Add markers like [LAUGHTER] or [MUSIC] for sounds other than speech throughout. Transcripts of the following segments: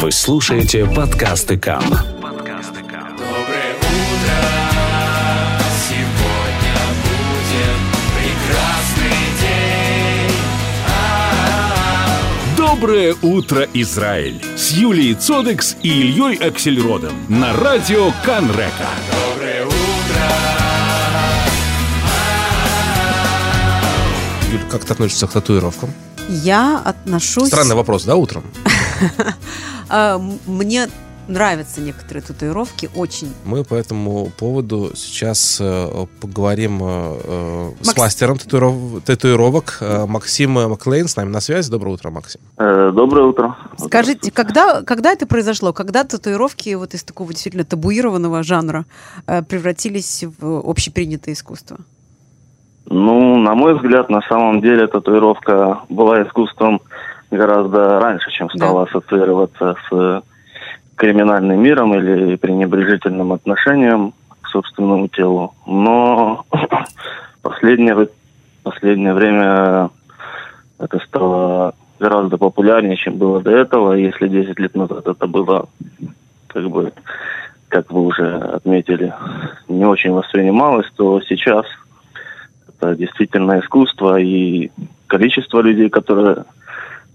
Вы слушаете подкасты КАМ. Доброе утро, сегодня будет прекрасный день. Доброе утро, Израиль! С Юлией Цодекс и Ильей Аксельродом на радио Канрека. Доброе утро, Юль, как ты относишься к татуировкам? Я отношусь... Странный вопрос, да, утром? [LAUGHS] А, Мне нравятся некоторые татуировки очень. Мы по этому поводу сейчас э, поговорим э, э, с Макс- мастером татуиров- татуировок э, Максим Маклейн с нами на связи. Доброе утро, Максим. Э, Доброе утро. Скажите, когда, когда это произошло? Когда татуировки вот из такого действительно табуированного жанра э, превратились в общепринятое искусство? Ну, на мой взгляд, на самом деле татуировка была искусством гораздо раньше, чем стала ассоциироваться с э, криминальным миром или пренебрежительным отношением к собственному телу. Но [COUGHS] последнее, последнее время это стало гораздо популярнее, чем было до этого. Если 10 лет назад это было, как бы, как вы уже отметили, не очень воспринималось, то сейчас это действительно искусство, и количество людей, которые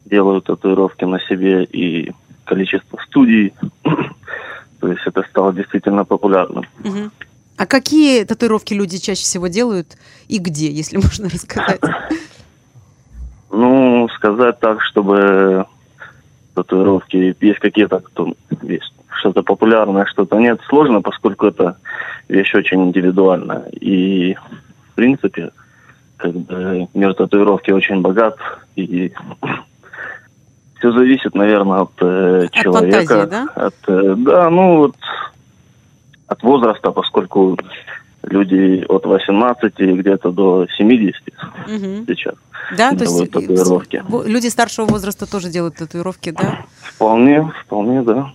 делают татуировки на себе, и количество студий, [CLEARS THROAT] то есть это стало действительно популярным. А какие татуировки люди чаще всего делают и где, если [LAUGHS] можно рассказать? Ну, сказать так, чтобы татуировки есть какие-то, кто есть что-то популярное, что-то нет, сложно, поскольку это вещь очень индивидуальная. И, в принципе, как бы мир татуировки очень богат, и все зависит, наверное, от, э, человека. фантазии, да? От, э, да, ну вот от возраста, поскольку люди от 18 где-то до 70 Мгм. сейчас Да, то есть делают татуировки. люди старшего возраста тоже делают татуировки, да? Вполне, вполне, да.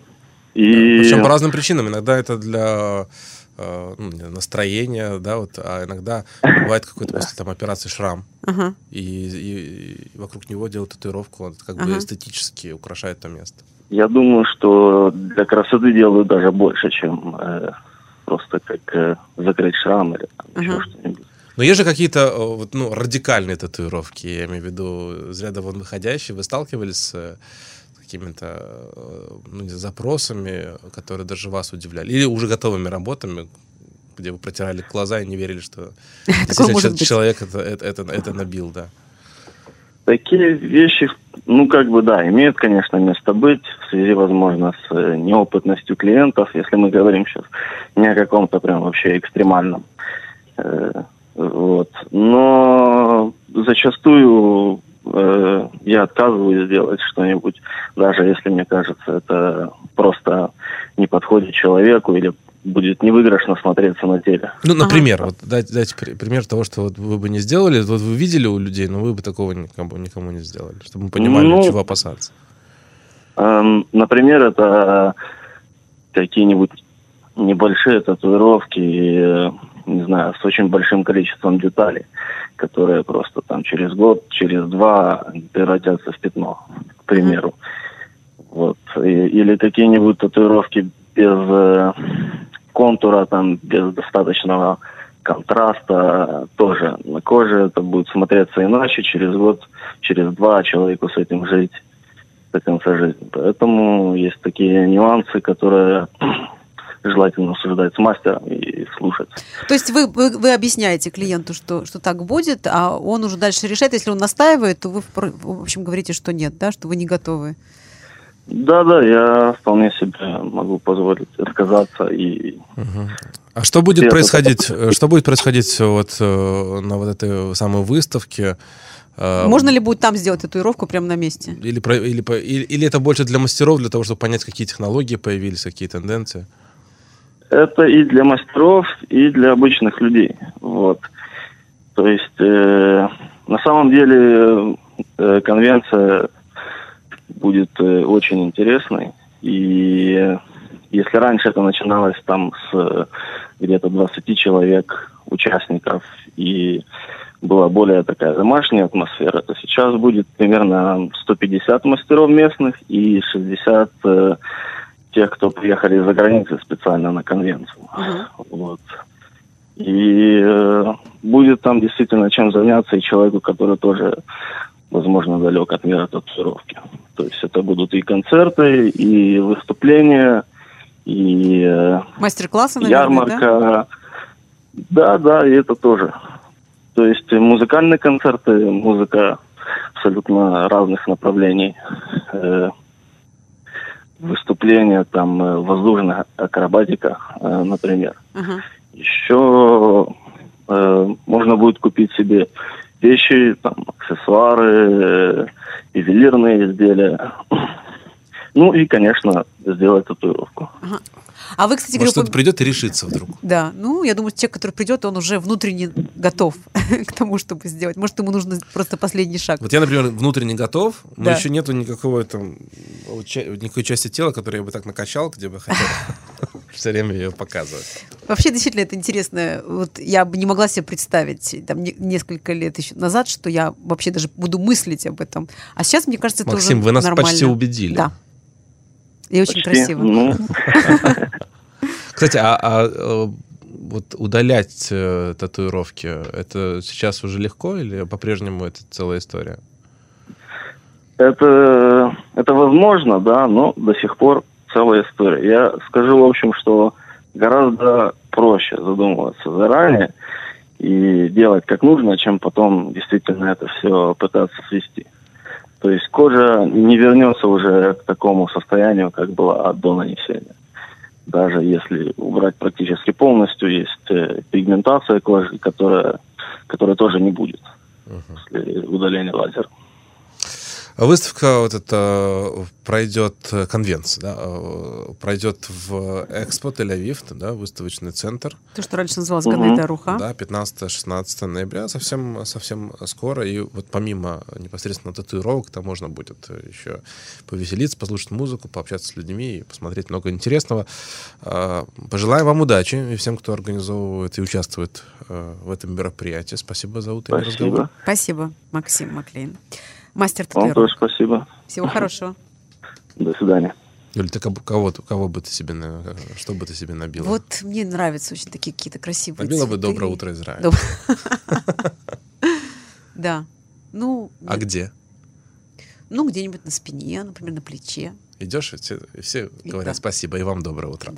И Причем по разным причинам. Иногда это для э, ну, не, настроения, да, вот, а иногда [LAUGHS] бывает какой-то после там операции шрам, Ага. и, и- и вокруг него делают татуировку, он как бы эстетически украшает то место. я думаю, что для красоты делают даже больше, чем э, просто как э, закрыть шрам или там, еще что-нибудь. Но есть же какие-то э, вот, ну, радикальные татуировки, я имею в виду из ряда вон выходящие. Вы сталкивались с какими-то э, ну, запросами, которые даже вас удивляли? Или уже готовыми работами, где вы протирали глаза и не верили, что [LAUGHS] человек это, это, это, это набил, да? Такие вещи, ну, как бы, да, имеют, конечно, место быть в связи, возможно, с э, неопытностью клиентов, если мы говорим сейчас не о каком-то прям вообще экстремальном. Э, вот. Но зачастую э, я отказываюсь сделать что-нибудь, даже если мне кажется, это просто не подходит человеку или будет невыигрышно смотреться на теле. Ну, например, вот дайте, дайте при- пример того, что вот вы бы не сделали, вот вы видели у людей, но вы бы такого никому, никому не сделали, чтобы мы понимали, Ну, чего опасаться. Эм, Например, это какие-нибудь небольшие татуировки, не знаю, с очень большим количеством деталей, которые просто там через год, через два превратятся в пятно, к примеру. Вот. И- или какие-нибудь татуировки без э, контура, там, без достаточного контраста тоже на коже это будет смотреться иначе через год, через два человеку с этим жить до конца жизни. Поэтому есть такие нюансы, которые желательно обсуждать с мастером и слушать. То есть вы, вы, вы объясняете клиенту, что, что так будет, а он уже дальше решает. Если он настаивает, то вы, в общем, говорите, что нет, да, что вы не готовы. Да-да, я вполне себе могу позволить отказаться и А что будет Привет, происходить? э, Что будет происходить вот э, на вот этой самой выставке? Э, Можно ли будет там сделать татуировку прямо на месте? Или, или, или, или это больше для мастеров, для того, чтобы понять, какие технологии появились, какие тенденции? Это и для мастеров, и для обычных людей. Вот. То есть э, на самом деле э, конвенция будет э, очень интересной. И э, если раньше это начиналось там с э, где-то 20 человек, участников, и была более такая домашняя атмосфера, то сейчас будет примерно 150 мастеров местных и 60 э, тех, кто приехали из-за границы специально на конвенцию. Вот. И э, будет там действительно чем заняться и человеку, который тоже, возможно, далек от мира татуировки. То есть это будут и концерты, и выступления, и э, Мастер-классы, наверное, ярмарка. да? Да, да, и это тоже. То есть музыкальные концерты, музыка абсолютно разных направлений. Э, выступления, там, э, воздушная акробатика, э, например. Ага. Еще э, можно будет купить себе вещи, там, аксессуары, ювелирные изделия. Ну и, конечно, сделать татуировку. А вы, кстати, Может, кто-то придет и решится вдруг. Да, ну, я думаю, человек, который придет, он уже внутренне готов [LAUGHS] к тому, чтобы сделать. Может, ему нужно просто последний шаг. Вот я, например, внутренне готов, но Да. еще нету никакого там никакой части тела, которую я бы так накачал, где бы хотел [LAUGHS] все время ее показывать. Вообще, действительно, это интересно. Вот я бы не могла себе представить там не- несколько лет еще назад, что я вообще даже буду мыслить об этом. А сейчас, мне кажется, это Максим, уже вы нас нормально. почти убедили. Да. И очень Почти. красиво. Ну, [LAUGHS] Кстати, а, а, э, вот удалять э, татуировки, это сейчас уже легко или по-прежнему это целая история? Это, это возможно, да, но до сих пор целая история. Я скажу, в общем, что гораздо проще задумываться заранее и делать как нужно, чем потом действительно это все пытаться свести. То есть кожа не вернется уже к такому состоянию, как была до нанесения. Даже если убрать практически полностью, есть э, пигментация кожи, которая, которая тоже не будет после удаления лазера. Выставка вот эта пройдет э, конвенция, да, э, пройдет в Экспо Тель-Авив, да, выставочный центр, То, что раньше называлось. Гадайда Руха. да, 15-16 ноября, совсем, совсем скоро, и вот помимо непосредственно татуировок, там можно будет еще повеселиться, послушать музыку, пообщаться с людьми и посмотреть много интересного. Пожелаем вам удачи и всем, кто организовывает и участвует э, в этом мероприятии. Спасибо за утренний разговор. Спасибо. Спасибо, Максим Маклейн. Мастер Вам татуировок. тоже спасибо. Всего хорошего. [LAUGHS] До свидания. Юль, ты кого, кого, бы ты себе, что бы ты себе набила? Вот мне нравятся очень такие какие-то красивые Набила бы цветы. «Доброе утро, Израиль». [LAUGHS] Да. Ну, А где? ну, где-нибудь на спине, например, на плече. Идешь, и все, и все И говорят да. спасибо, и вам доброе утро.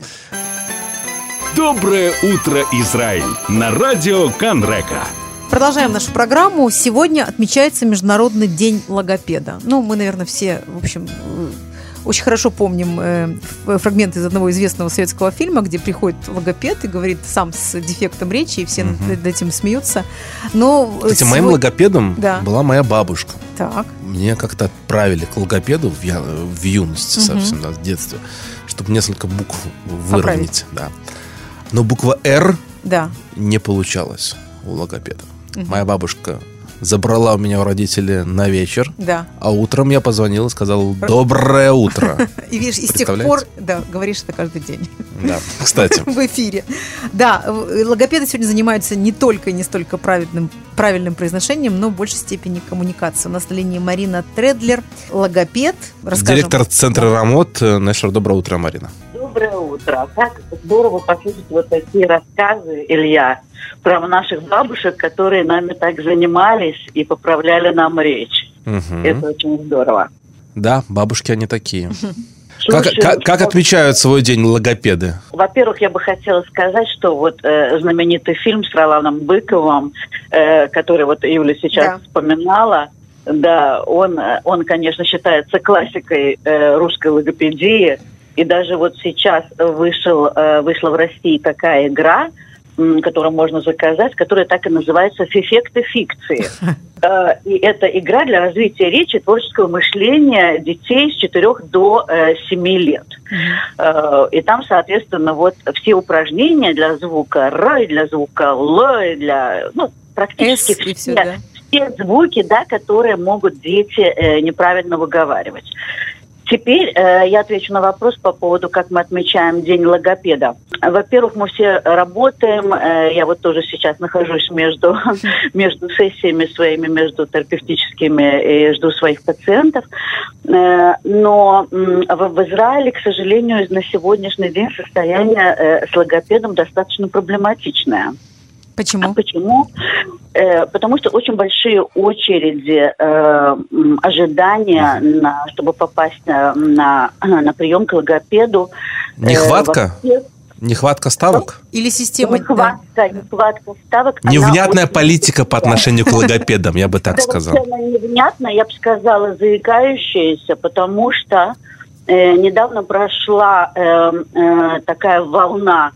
Доброе утро, Израиль! На радио Канрека. Продолжаем нашу программу. Сегодня отмечается Международный день логопеда. Ну, мы, наверное, все, в общем, э, очень хорошо помним э, ф- фрагмент из одного известного советского фильма, где приходит логопед и говорит сам с дефектом речи, и все Мгм. над этим смеются. Но э, Кстати, моим сегодня- логопедом Да. была моя бабушка. Так. Мне как-то отправили к логопеду в, я- в юности Мгм. совсем, да, в детстве, чтобы несколько букв выровнять. Да. Но буква «Р» Да. не получалось у логопеда. Моя бабушка забрала у меня у родителей на вечер, Да. а утром я позвонил и сказал «Доброе утро». [LAUGHS] И видишь, и с тех пор, да, говоришь это каждый день. Да, кстати. [LAUGHS] в эфире. Да, э, логопеды сегодня занимаются не только и не столько правильным, правильным произношением, но в большей степени коммуникацией. У нас на линии Марина Тредлер, логопед. Расскажем. Директор центра Рамот. э, Нешер, доброе утро, Марина. Утро. Как здорово послушать вот такие рассказы, Илья, про наших бабушек, которые нами так занимались и поправляли нам речь. Мгм. Это очень здорово. Да, бабушки они такие. Как, Слушай, как- как что- отмечают свой день логопеды? Во-первых, я бы хотела сказать, что вот э, знаменитый фильм с Роланом Быковым, э, который вот Юля сейчас Да. вспоминала, да, он, э, он, конечно, считается классикой э, русской логопедии. И даже вот сейчас вышел, э, вышла в России такая игра, которую можно заказать, которая так и называется «Фифекты фикции». [LAUGHS] Э, И это игра для развития речи, творческого мышления детей с 4 до э, 7 лет. Э, И там, соответственно, вот все упражнения для звука Р, для звука Л, для, ну, практически и все, все, да. все звуки, да, которые могут дети неправильно выговаривать. Теперь э, я отвечу на вопрос по поводу, как мы отмечаем День логопеда. Во-первых, мы все работаем. Э, я вот тоже сейчас нахожусь между, [LAUGHS] между сессиями своими, между терапевтическими и жду своих пациентов. Э, но э, в, в Израиле, к сожалению, на сегодняшний день состояние э, с логопедом достаточно проблематичное. Почему? А почему? Э, потому что очень большие очереди э, ожидания, на, чтобы попасть на, на, [CLEARS THROAT] на прием к логопеду. Э, Нехватка? Э, Нехватка ставок? Или система... Нехватка, да. нехватка ставок. Невнятная политика по отношению к логопедам, я бы [LAUGHS] так сказал. Совершенно невнятно, я бы сказала, заикающаяся, потому что э, недавно прошла э, э, такая волна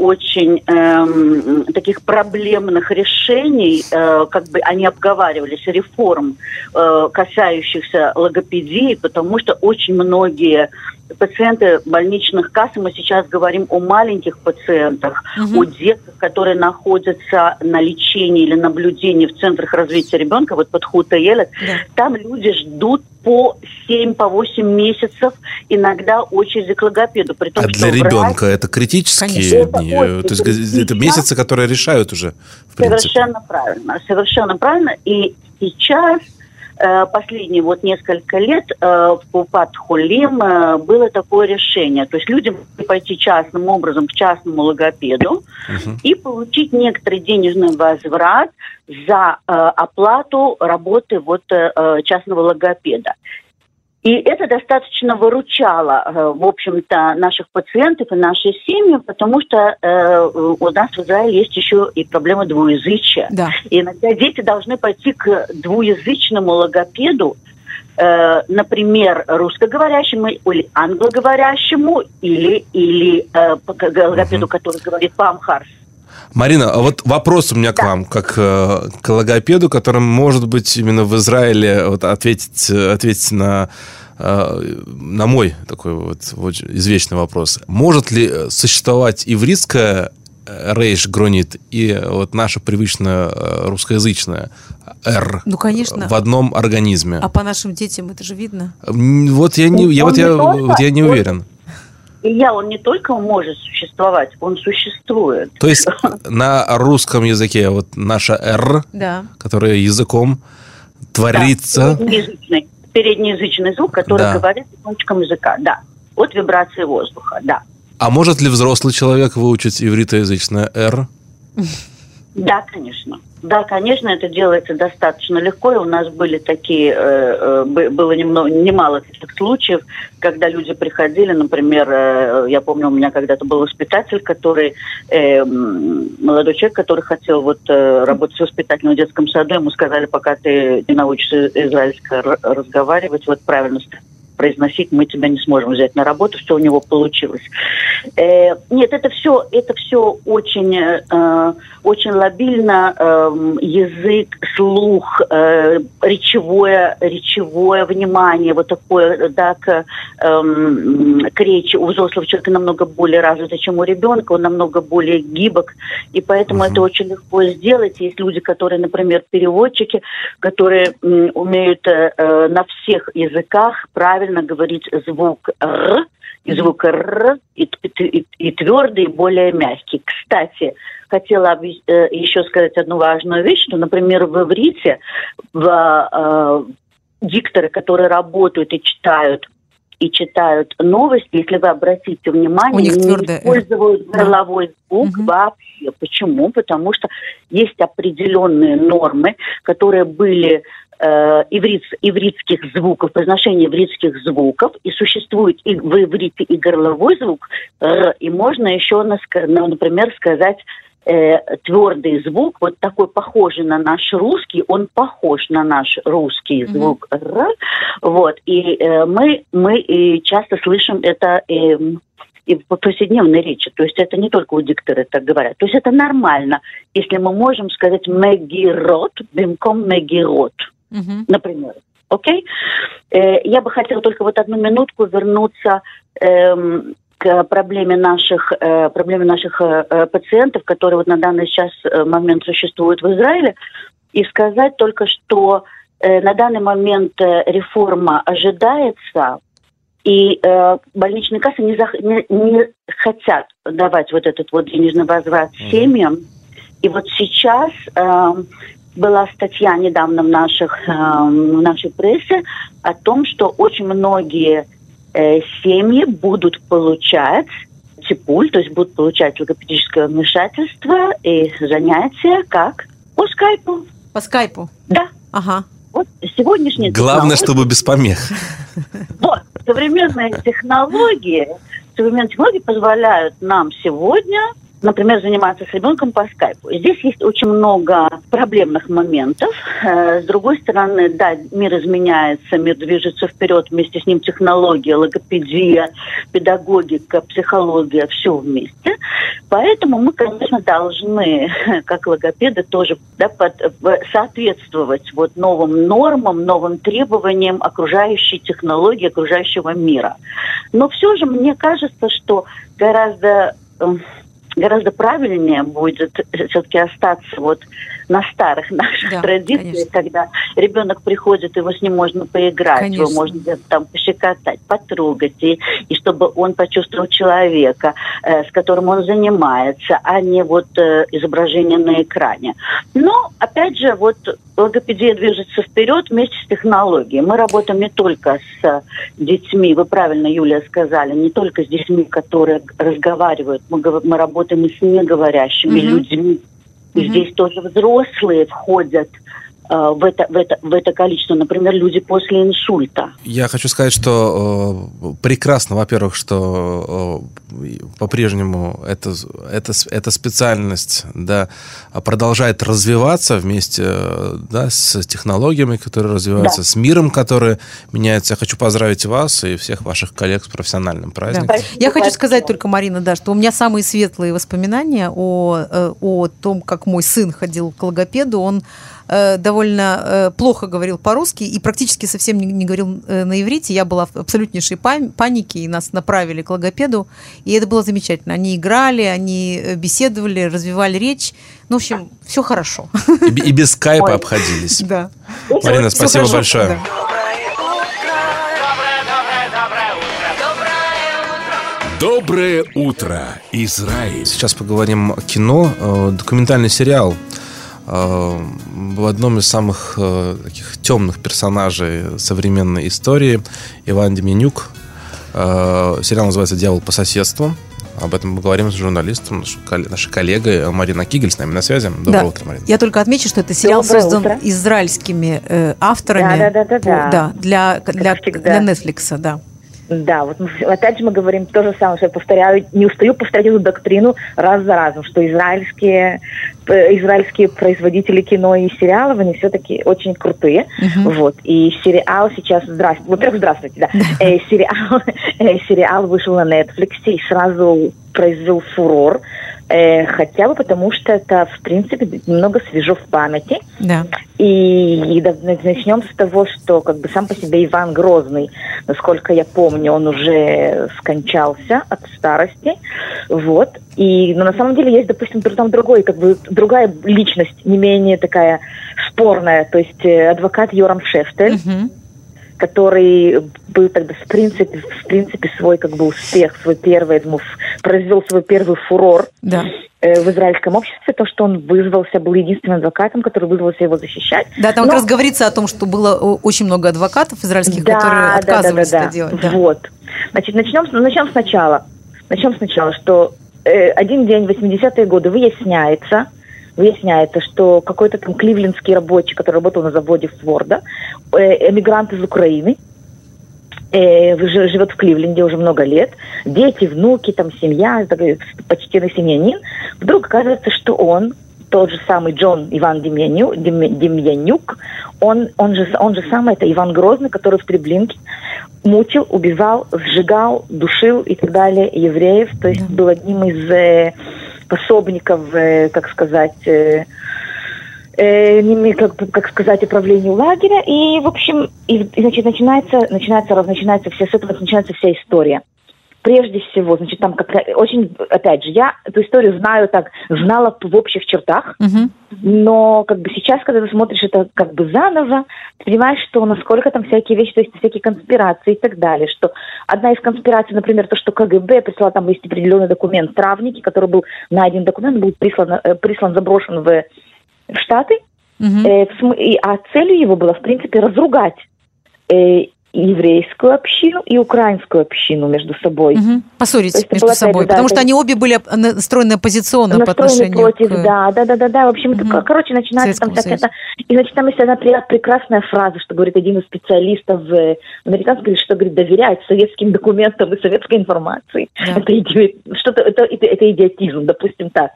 очень эм, таких проблемных решений, э, как бы они обговаривались, реформ, э, касающихся логопедии, потому что очень многие пациенты больничных касс, мы сейчас говорим о маленьких пациентах, угу. о детях, которые находятся на лечении или наблюдении в центрах развития ребенка, вот под Хутаелет, да. там люди ждут по 7, по 8 месяцев, иногда очереди к логопеду. При том, а для ребенка это критические Конечно. дни? Это, То есть это месяцы, которые решают уже, в принципе. Совершенно правильно, совершенно правильно. И сейчас Э, последние вот несколько лет э, в Купат Хулим э, было такое решение. То есть люди могли пойти частным образом к частному логопеду uh-huh. и получить некоторый денежный возврат за оплату работы вот частного логопеда. И это достаточно выручало, э, в общем-то, наших пациентов и нашей семьи, потому что э, у нас в Израиле есть еще и проблема двуязычия. Да. И иногда дети должны пойти к двуязычному логопеду, э, например, русскоговорящему или англоговорящему, или, или э, логопеду, угу. который говорит по-амхарски. Марина, а вот вопрос у меня к вам, как э, к логопеду, которым, может быть, именно в Израиле вот, ответить, ответить на, э, на мой такой вот, вот извечный вопрос. Может ли существовать ивритская э, рейш гронит и вот наша привычная э, русскоязычная R ну, конечно. в одном организме? А по нашим детям это же видно? Вот я не, я, вот я, вот я не уверен. И я, он не только может существовать, он существует. То есть на русском языке вот наша «р», да. которая языком творится... Да, переднеязычный, переднеязычный звук, который да. говорит кончиком языка, да. От вибрации воздуха, да. А может ли взрослый человек выучить ивритоязычное «р»? [LAUGHS] Да, конечно. Да, конечно, это делается достаточно легко. И у нас были такие, э, э, было немного, немало таких случаев, когда люди приходили, например, э, я помню, у меня когда-то был воспитатель, который, молодой человек, который хотел вот работать в воспитательном детском саду, ему сказали, пока ты не научишься израильско разговаривать, вот правильно произносить, мы тебя не сможем взять на работу, все у него получилось. Э, нет, это все, это все очень, э, очень лобильно. Э, язык, слух, э, речевое, речевое внимание, вот такое, да, к, э, к речи у взрослого человека намного более развито, чем у ребенка, он намного более гибок, и поэтому uh-huh. это очень легко сделать. Есть люди, которые, например, переводчики, которые э, умеют э, на всех языках правильно правильно говорить звук «р», и звук «р», и, и, и твердый, и более мягкий. Кстати, хотела э, еще сказать одну важную вещь, что, например, в иврите в, э, дикторы, которые работают и читают и читают новости, если вы обратите внимание, У них не твердое. используют горловой да. звук угу. вообще. Почему? Потому что есть определенные нормы, которые были э, иврит, ивритских звуков, произношение ивритских звуков, и существует и в иврите и горловой звук, р, и можно еще, например, сказать э, твердый звук, вот такой похожий на наш русский, он похож на наш русский mm-hmm. звук р, вот, и э, мы, мы и часто слышим это э, и в повседневной речи. То есть это не только у диктора так говорят. То есть это нормально, если мы можем сказать «мегирот» бимком «мегирот» угу. например. Окей? Э, я бы хотела только вот одну минутку вернуться эм, к проблеме наших, э, проблеме наших э, пациентов, которые вот на данный сейчас момент существуют в Израиле, и сказать только, что на данный момент реформа ожидается, И э, больничные кассы не, зах- не, не хотят давать вот этот вот денежный возврат семьям. И вот сейчас э, была статья недавно в, наших, э, в нашей прессе о том, что очень многие э, семьи будут получать типуль, то есть будут получать логопедическое вмешательство и занятия как по скайпу. По скайпу. Да, Ага. вот сегодняшний Главное, чтобы без помех. [LAUGHS] вот, современные технологии, современные технологии позволяют нам сегодня, например, заниматься с ребенком по скайпу. Здесь есть очень много проблемных моментов. Э, С другой стороны, да, мир изменяется, мир движется вперед, вместе с ним технология, логопедия, педагогика, психология, все вместе. Поэтому мы, конечно, должны, [LAUGHS] как логопеды, тоже да, под- соответствовать вот новым нормам, новым требованиям окружающей технологии, окружающего мира. Но все же мне кажется, что гораздо эм, гораздо правильнее будет все-таки остаться вот на старых наших Да, традициях, конечно. когда ребенок приходит, его с ним можно поиграть, Конечно. его можно где-то там пощекотать, потрогать, и, и чтобы он почувствовал человека, э, с которым он занимается, а не вот э, изображение на экране. Но, опять же, вот логопедия движется вперед вместе с технологией. Мы работаем не только с э, детьми, вы правильно, Юлия, сказали, не только с детьми, которые разговаривают, мы, мы работаем и с неговорящими Мгм. людьми. Мгм. здесь тоже взрослые входят в, это, в, это, в это количество. Например, люди после инсульта. Я хочу сказать, что э, прекрасно, во-первых, что э, по-прежнему эта, эта, с- эта специальность да, продолжает развиваться вместе э, да, с технологиями, которые развиваются, Да. с миром, который меняется. Я хочу поздравить вас и всех ваших коллег с профессиональным праздником. Спасибо Я хочу сказать только, Марина, да, что у меня самые светлые воспоминания о, э, о том, как мой сын ходил к логопеду. Он э, довольно э, плохо говорил по-русски и практически совсем не, не говорил э, на иврите. Я была в абсолютнейшей панике, и нас направили к логопеду. И это было замечательно. Они играли, они беседовали, развивали речь. Ну, в общем, все хорошо. И, и без скайпа Ой. обходились. Да. Марина, Всё спасибо хорошо, большое. да. Доброе утро, Израиль. Сейчас поговорим о кино. Документальный сериал в одном из самых э, таких темных персонажей современной истории Иван Деменюк. Э, Сериал называется «Дьявол по соседству». Об этом мы говорим с журналистом, нашей коллегой Марина Кигель с нами на связи. Доброе Да. утро, Марина. Я только отмечу, что это сериал Доброе создан утро. израильскими э, авторами. Да-да-да-да-да. по- да, для, для, всегда. для Netflix, да. Да, вот мы, опять же мы говорим то же самое, что я повторяю, не устаю повторять эту доктрину раз за разом, что израильские, э, израильские производители кино и сериалов, они все-таки очень крутые. Мгм. Вот. И сериал сейчас, здравствуйте, во-первых, здравствуйте, да. Э, сериал, [LAUGHS] э, сериал вышел на Netflix и сразу произвел фурор, э, хотя бы потому, что это, в принципе, немного свежо в памяти. Да. И, и начнем с того, что как бы сам по себе Иван Грозный, насколько я помню, он уже скончался от старости, вот. И, но на самом деле есть, допустим, там другой, как бы другая личность, не менее такая спорная, то есть э, адвокат Йорам Шефтель, Мгм. который был тогда в принципе, в принципе свой как бы успех, свой первый, ф- произвел свой первый фурор Да. э, в израильском обществе, то, что он вызвался, был единственным адвокатом, который вызвался его защищать. Да, там Но- как раз говорится о том, что было очень много адвокатов израильских, Да, которые да, отказывались да, да, это да. делать. Да. Вот. Значит, начнем, начнем сначала. Начнем сначала, что э, один день, 80-е годы, выясняется, выясняется, что какой-то там кливлендский рабочий, который работал на заводе Форда, э, эмигрант из Украины, э, жи- живет в Кливленде уже много лет, дети, внуки, там семья, такой почтенный семьянин, вдруг оказывается, что он тот же самый Джон Иван Демьяню- Дем- Демьянюк, он, он, же, он же самый, это Иван Грозный, который в Треблинке мучил, убивал, сжигал, душил и так далее евреев, то есть был одним из э, пособников, э, как сказать, э, э, как, как сказать, управлению лагеря. И, в общем, и, значит, начинается, начинается, начинается вся, с этого начинается вся история. прежде всего, значит, там как очень, опять же, я эту историю знаю так, знала в общих чертах, Мгм. но как бы сейчас, когда ты смотришь это как бы заново, ты понимаешь, что насколько там всякие вещи, то есть всякие конспирации и так далее, что одна из конспираций, например, то, что КГБ прислала, там есть определенный документ, травники, который был найден документ, был прислан, э, прислан заброшен в, в Штаты, Мгм. Э, и- а целью его было, в принципе, разругать э, еврейскую общину и украинскую общину между собой. Мгм. Поссорить есть между было, собой. да, потому что они обе были настроены оппозиционно по настроены отношению против, к... да, да, да, да, да. В общем, это, Мгм. короче, начинается там это. И значит, там есть одна прекрасная фраза, что говорит один из специалистов э, американских, говорит, что говорит, доверять советским документам и советской информации. Да. Это, что-то, это, это, это идиотизм, допустим так.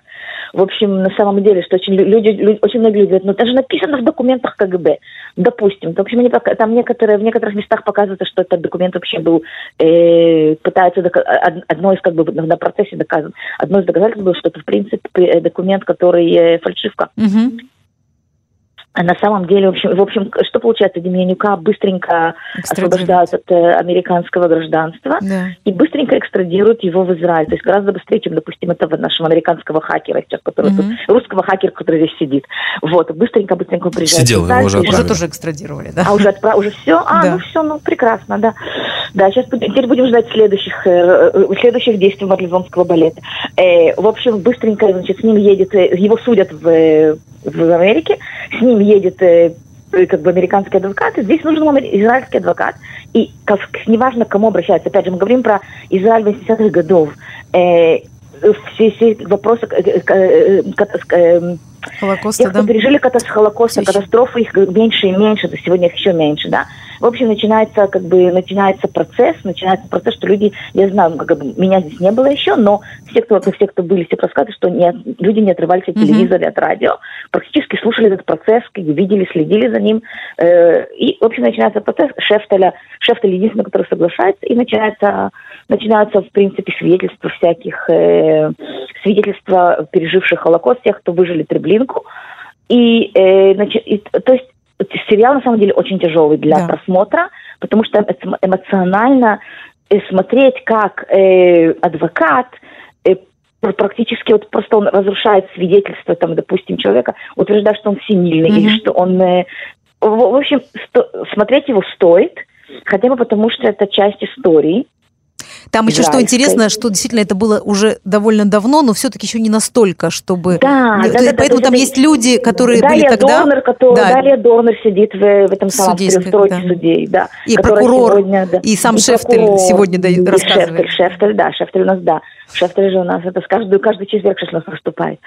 В общем, на самом деле, что очень лю- люди, лю- очень многие люди говорят, ну это же написано в документах КГБ. Допустим. В общем, они там некоторые, в некоторых местах показывается, что этот документ вообще был, э, пытаются, дока- од- одно из, как бы, на процессе доказан, одно из доказательств было, что это, в принципе, э, документ, который э, фальшивка. Мгм. А на самом деле, в общем, в общем, что получается, Деменюка быстренько освобождают от э, американского гражданства Да. и быстренько экстрадируют его в Израиль. То есть гораздо быстрее, чем, допустим, этого нашего американского хакера сейчас, который Мгм. тут, русского хакера, который здесь сидит. Вот, быстренько, быстренько он приезжает. Сидел, в Израиль, его уже Уже тоже экстрадировали, да? а уже отправ... уже все? А, Да. ну все, ну прекрасно, да. Да, сейчас теперь будем ждать следующих, э, э, следующих действий марлезонского балета. Э, в общем, быстренько, значит, с ним едет, э, его судят в, в Америке, с ним едет как бы американский адвокат, здесь нужен израильский адвокат, и как, неважно, к кому обращаться. Опять же, мы говорим про Израиль 80-х годов. Э, все, все вопросы э, э, э, Холокоста, тех, да? кто пережили катас- Холокост, Всё ещё. катастрофы, их меньше и меньше, то сегодня их еще меньше, да. В общем, начинается как бы начинается процесс, начинается процесс, что люди, я знаю, как бы меня здесь не было еще, но все, кто, все, кто были, все рассказывают, что не, люди не отрывались от телевизора, от радио, практически слушали этот процесс, видели, следили за ним, э, и, в общем, начинается процесс. Шефтеля, Шефтель единственный, который соглашается, и начинается, начинаются, в принципе, свидетельства всяких, э, свидетельства переживших Холокост, тех, кто выжили Треблинку, и, э, значит, и, то есть сериал на самом деле очень тяжелый для Да. просмотра, потому что эмо- эмоционально э, смотреть, как э, адвокат э, пр- практически вот просто он разрушает свидетельство, там, допустим, человека, утверждая, что он всемильный Мгм. или что он... э, в, в общем, сто- смотреть его стоит, хотя бы потому, что это часть истории. Там еще что интересно, что действительно это было уже довольно давно, но все-таки еще не настолько, чтобы... Да, да, да, да, Поэтому то там есть люди, которые были Далее тогда... Дорнер, который, Да. Далее Дорнер сидит в, в этом самом стройке да. судей, да. И прокурор, сегодня, да, и сам Шефтель прокурор, сегодня и рассказывает. Шефтель, Шефтель, да, Шефтель у нас, да. Шефтель же у нас, это с каждую, каждый четверг сейчас у нас выступает.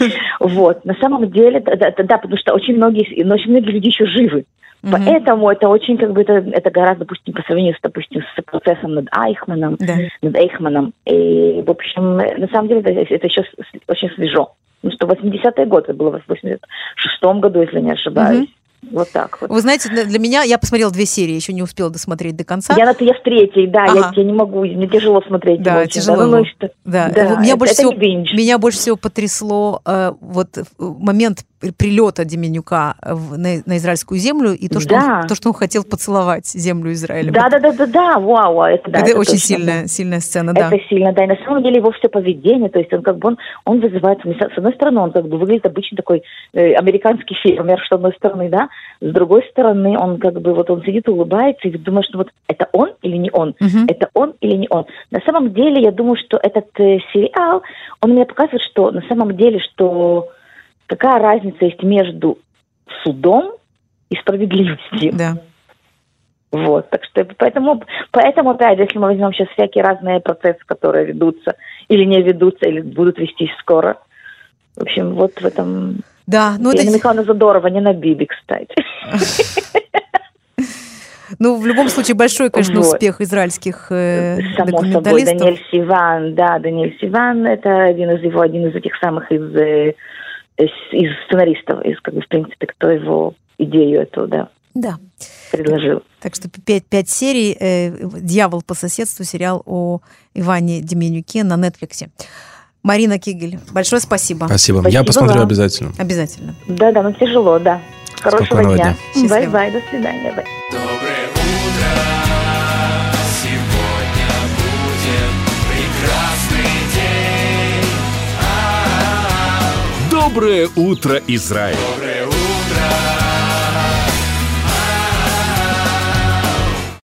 [LAUGHS] Вот, на самом деле, да, да, да, потому что очень многие, но очень многие люди еще живы. Мгм. Поэтому это очень, как бы, это, это гораздо, допустим, по сравнению с, допустим, с процессом над Айхманом, Да. над Эйхманом. И, в общем, на самом деле это, это еще очень свежо. Ну, что 80-е годы, это было в 86-м году, если не ошибаюсь. Вот так вот. Вы знаете, для меня, я посмотрела две серии, еще не успела досмотреть до конца. Я, на, я в третьей, да, Ага. я, я не могу, мне тяжело смотреть. Да, очень, тяжело Ну, ну, и что? Да, Да, меня, это- больше это всего, меня больше всего потрясло э, вот э, момент прилета Деменюка в- на, на израильскую землю и то что, Да. он, то, что он хотел поцеловать землю Израиля. Да, да, да, да, да, вау, а это да. это, очень точно, сильная, сильная сцена, да. Это сильно, да. И на самом деле его все поведение, то есть он как бы он, он вызывает, с одной стороны, он как бы выглядит обычно такой э, американский фермер, с одной стороны, да, с другой стороны, он как бы вот он сидит, улыбается, и ты думаешь, что вот это он или не он? Мгм. Это он или не он? На самом деле, я думаю, что этот э, сериал, он мне показывает, что на самом деле, что какая разница есть между судом и справедливостью. Да. Вот, так что поэтому, поэтому опять, если мы возьмем сейчас всякие разные процессы, которые ведутся или не ведутся, или будут вестись скоро, в общем, вот в этом... Да, ну, Ну, это, на Михаила Задорова, не на Биби, кстати. [LAUGHS] ну, в любом случае, большой, конечно, Вот. успех израильских э, Само собой, документалистов. Даниэль Сиван, да, Даниэль Сиван, это один из его, один из этих самых из, э, из, сценаристов, из, как бы, в принципе, кто его идею эту, да, Да. предложил. Так что пять, пять серий э, «Дьявол по соседству», сериал о Иване Демьянюке на Нетфликсе. Марина Кигель, большое спасибо. Спасибо. Спасибо Я посмотрю вам. обязательно. Обязательно. Да-да, ну тяжело, да. Хорошего Спокойного дня. дня. Bye-bye, до свидания. Bye. Доброе утро, Израиль!